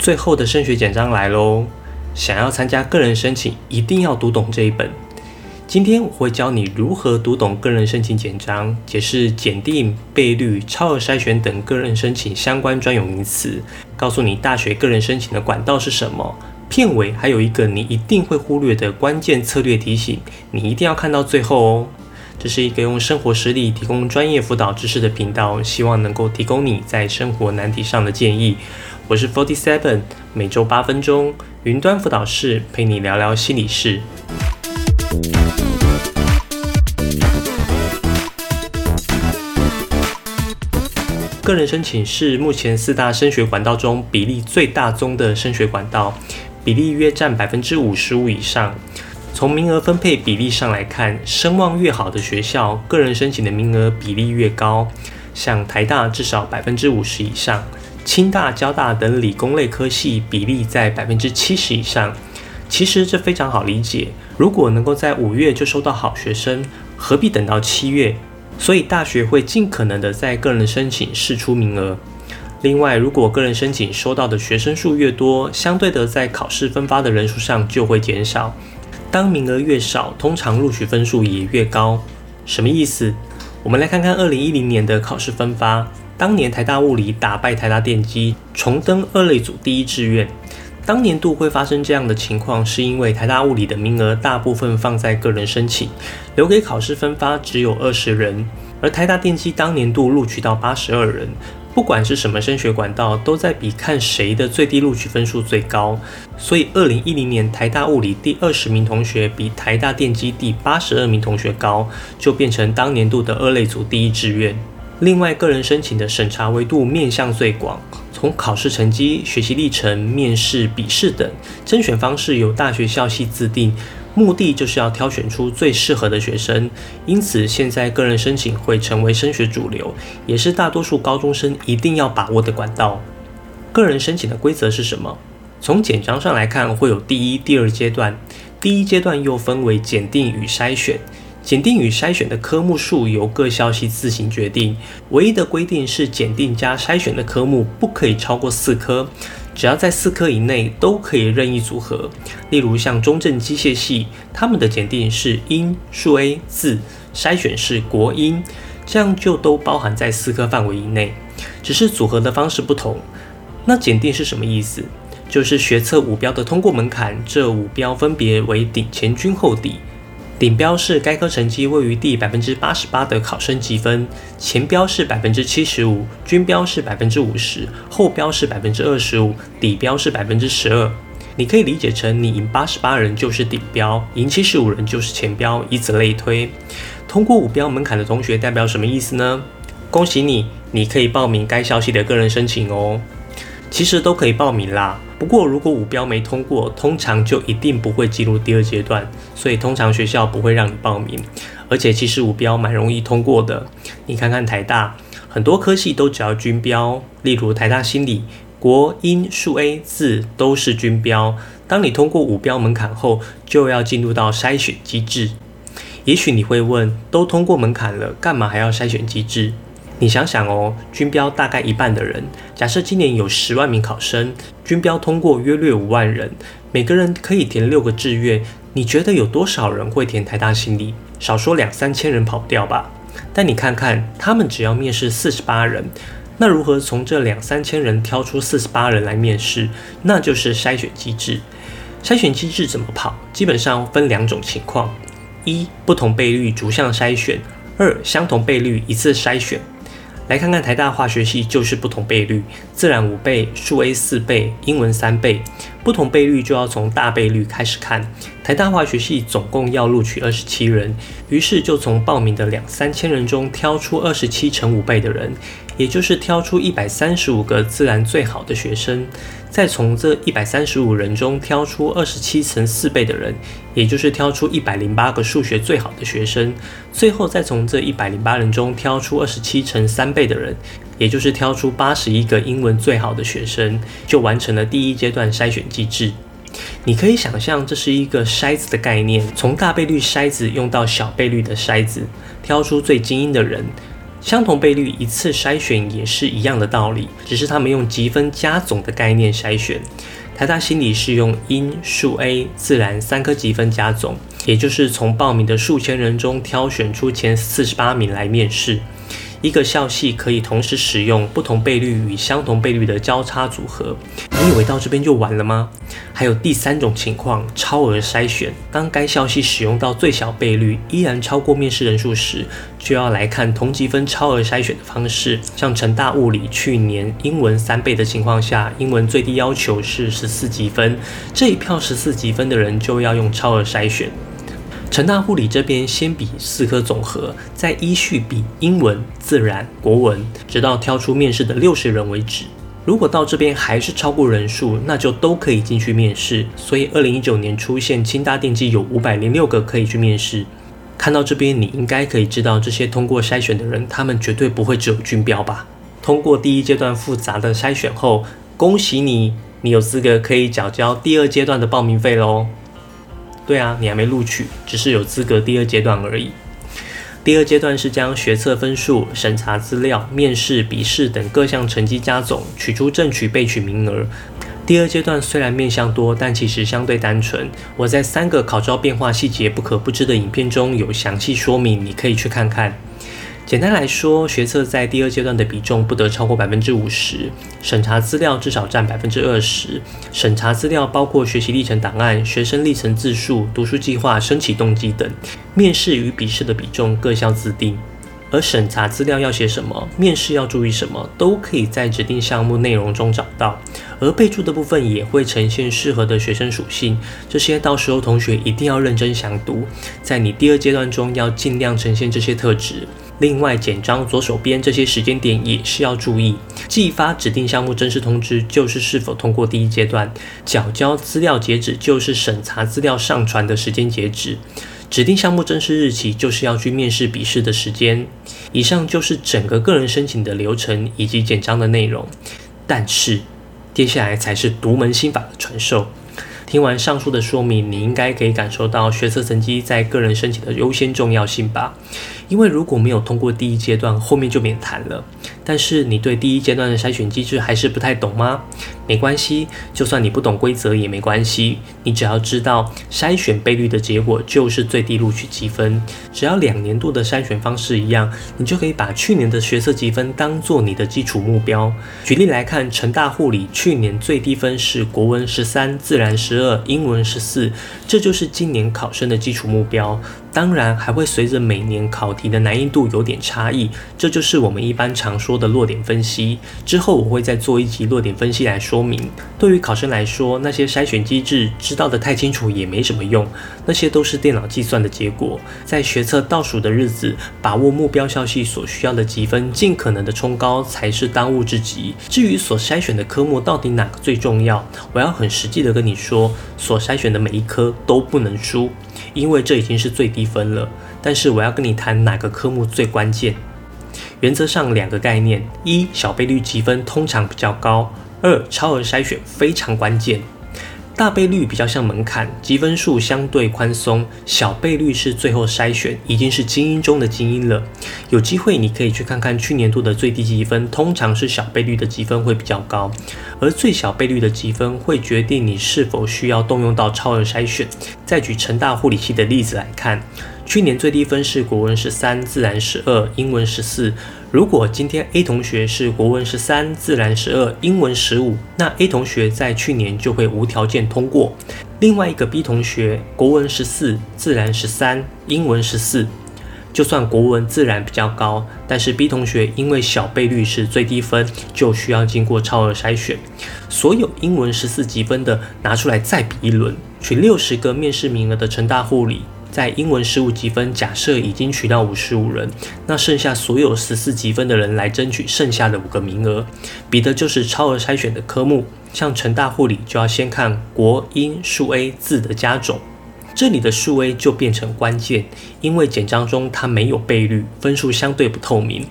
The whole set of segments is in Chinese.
最后的升学简章来喽！想要参加个人申请，一定要读懂这一本。今天我会教你如何读懂个人申请简章，解释检定、倍率、超额筛选等个人申请相关专有名词，告诉你大学个人申请的管道是什么。片尾还有一个你一定会忽略的关键策略提醒，你一定要看到最后哦。这是一个用生活实例提供专业辅导知识的频道，希望能够提供你在生活难题上的建议。我是 Forty Seven，每周八分钟，云端辅导室陪你聊聊心理事。个人申请是目前四大升学管道中比例最大宗的升学管道，比例约占百分之五十五以上。从名额分配比例上来看，声望越好的学校，个人申请的名额比例越高。像台大至少百分之五十以上，清大、交大等理工类科系比例在百分之七十以上。其实这非常好理解，如果能够在五月就收到好学生，何必等到七月？所以大学会尽可能的在个人申请试出名额。另外，如果个人申请收到的学生数越多，相对的在考试分发的人数上就会减少。当名额越少，通常录取分数也越高。什么意思？我们来看看二零一零年的考试分发。当年台大物理打败台大电机，重登二类组第一志愿。当年度会发生这样的情况，是因为台大物理的名额大部分放在个人申请，留给考试分发只有二十人，而台大电机当年度录取到八十二人。不管是什么升学管道，都在比看谁的最低录取分数最高。所以，二零一零年台大物理第二十名同学比台大电机第八十二名同学高，就变成当年度的二类组第一志愿。另外，个人申请的审查维度面向最广，从考试成绩、学习历程、面试、笔试等，甄选方式由大学校系自定。目的就是要挑选出最适合的学生，因此现在个人申请会成为升学主流，也是大多数高中生一定要把握的管道。个人申请的规则是什么？从简章上来看，会有第一、第二阶段。第一阶段又分为检定与筛选，检定与筛选的科目数由各校系自行决定，唯一的规定是检定加筛选的科目不可以超过四科。只要在四科以内都可以任意组合，例如像中正机械系，他们的检定是英、数 A、字，筛选是国英，这样就都包含在四科范围以内，只是组合的方式不同。那检定是什么意思？就是学测五标的通过门槛，这五标分别为顶、前、均、后、底。顶标是该科成绩位于第百分之八十八的考生积分，前标是百分之七十五，均标是百分之五十，后标是百分之二十五，底标是百分之十二。你可以理解成你赢八十八人就是顶标，赢七十五人就是前标，以此类推。通过五标门槛的同学代表什么意思呢？恭喜你，你可以报名该消息的个人申请哦。其实都可以报名啦，不过如果五标没通过，通常就一定不会进入第二阶段，所以通常学校不会让你报名。而且其实五标蛮容易通过的，你看看台大，很多科系都只要均标，例如台大心理、国英数 A 字都是均标。当你通过五标门槛后，就要进入到筛选机制。也许你会问，都通过门槛了，干嘛还要筛选机制？你想想哦，均标大概一半的人，假设今年有十万名考生，均标通过约略五万人，每个人可以填六个志愿，你觉得有多少人会填台大心理？少说两三千人跑不掉吧？但你看看，他们只要面试四十八人，那如何从这两三千人挑出四十八人来面试？那就是筛选机制。筛选机制怎么跑？基本上分两种情况：一、不同倍率逐项筛选；二、相同倍率一次筛选。来看看台大化学系就是不同倍率，自然五倍，数 A 四倍，英文三倍。不同倍率就要从大倍率开始看。台大化学系总共要录取二十七人，于是就从报名的两三千人中挑出二十七乘五倍的人，也就是挑出一百三十五个自然最好的学生。再从这一百三十五人中挑出二十七乘四倍的人，也就是挑出一百零八个数学最好的学生，最后再从这一百零八人中挑出二十七乘三倍的人，也就是挑出八十一个英文最好的学生，就完成了第一阶段筛选机制。你可以想象，这是一个筛子的概念，从大倍率筛子用到小倍率的筛子，挑出最精英的人。相同倍率一次筛选也是一样的道理，只是他们用积分加总的概念筛选。台大心理是用因、数 A、自然三科积分加总，也就是从报名的数千人中挑选出前四十八名来面试。一个校系可以同时使用不同倍率与相同倍率的交叉组合。你以为到这边就完了吗？还有第三种情况，超额筛选。当该校系使用到最小倍率依然超过面试人数时，就要来看同积分超额筛选的方式。像成大物理去年英文三倍的情况下，英文最低要求是十四积分，这一票十四积分的人就要用超额筛选。成大护理这边先比四科总和，再依序比英文、自然、国文，直到挑出面试的六十人为止。如果到这边还是超过人数，那就都可以进去面试。所以二零一九年出现清大电机有五百零六个可以去面试。看到这边，你应该可以知道这些通过筛选的人，他们绝对不会只有军标吧？通过第一阶段复杂的筛选后，恭喜你，你有资格可以缴交第二阶段的报名费喽。对啊，你还没录取，只是有资格第二阶段而已。第二阶段是将学测分数、审查资料、面试、笔试等各项成绩加总，取出正取备取名额。第二阶段虽然面向多，但其实相对单纯。我在三个考招变化细节不可不知的影片中有详细说明，你可以去看看。简单来说，学测在第二阶段的比重不得超过百分之五十，审查资料至少占百分之二十。审查资料包括学习历程档案、学生历程自述、读书计划、升起动机等。面试与笔试的比重各校自定。而审查资料要写什么，面试要注意什么，都可以在指定项目内容中找到。而备注的部分也会呈现适合的学生属性，这些到时候同学一定要认真详读，在你第二阶段中要尽量呈现这些特质。另外，简章左手边这些时间点也是要注意，寄发指定项目正式通知就是是否通过第一阶段，缴交资料截止就是审查资料上传的时间截止。指定项目正式日期就是要去面试笔试的时间。以上就是整个个人申请的流程以及简章的内容。但是，接下来才是独门心法的传授。听完上述的说明，你应该可以感受到学测成绩在个人申请的优先重要性吧？因为如果没有通过第一阶段，后面就免谈了。但是你对第一阶段的筛选机制还是不太懂吗？没关系，就算你不懂规则也没关系，你只要知道筛选倍率的结果就是最低录取积分。只要两年度的筛选方式一样，你就可以把去年的学测积分当做你的基础目标。举例来看，成大护理去年最低分是国文十三，自然十二，英文十四，这就是今年考生的基础目标。当然还会随着每年考题的难易度有点差异，这就是我们一般常说的落点分析。之后我会再做一集落点分析来说明。对于考生来说，那些筛选机制知道的太清楚也没什么用，那些都是电脑计算的结果。在学测倒数的日子，把握目标校系所需要的积分，尽可能的冲高才是当务之急。至于所筛选的科目到底哪个最重要，我要很实际的跟你说，所筛选的每一科都不能输。因为这已经是最低分了，但是我要跟你谈哪个科目最关键。原则上两个概念：一小倍率积分通常比较高；二超额筛选非常关键。大倍率比较像门槛，积分数相对宽松；小倍率是最后筛选，已经是精英中的精英了。有机会你可以去看看去年度的最低积分，通常是小倍率的积分会比较高，而最小倍率的积分会决定你是否需要动用到超额筛选。再举成大护理系的例子来看。去年最低分是国文十三，自然十二，英文十四。如果今天 A 同学是国文十三，自然十二，英文十五，那 A 同学在去年就会无条件通过。另外一个 B 同学国文十四，自然十三，英文十四，就算国文自然比较高，但是 B 同学因为小倍率是最低分，就需要经过超额筛选。所有英文十四级分的拿出来再比一轮，取六十个面试名额的成大护理。在英文十五积分，假设已经取到五十五人，那剩下所有十四积分的人来争取剩下的五个名额，比的就是超额筛选的科目。像成大护理就要先看国英数 A 字的加总，这里的数 A 就变成关键，因为简章中它没有倍率，分数相对不透明。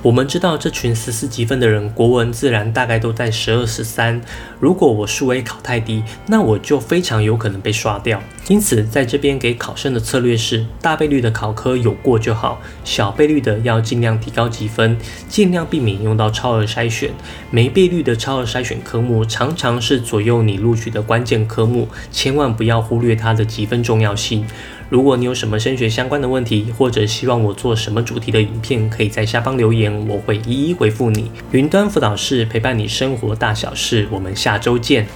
我们知道这群十四积分的人，国文、自然大概都在十二、十三。如果我数位考太低，那我就非常有可能被刷掉。因此，在这边给考生的策略是：大倍率的考科有过就好，小倍率的要尽量提高积分，尽量避免用到超额筛选。没倍率的超额筛选科目，常常是左右你录取的关键科目，千万不要忽略它的积分重要性。如果你有什么升学相关的问题，或者希望我做什么主题的影片，可以在下方留言，我会一一回复你。云端辅导室陪伴你生活大小事，我们下周见。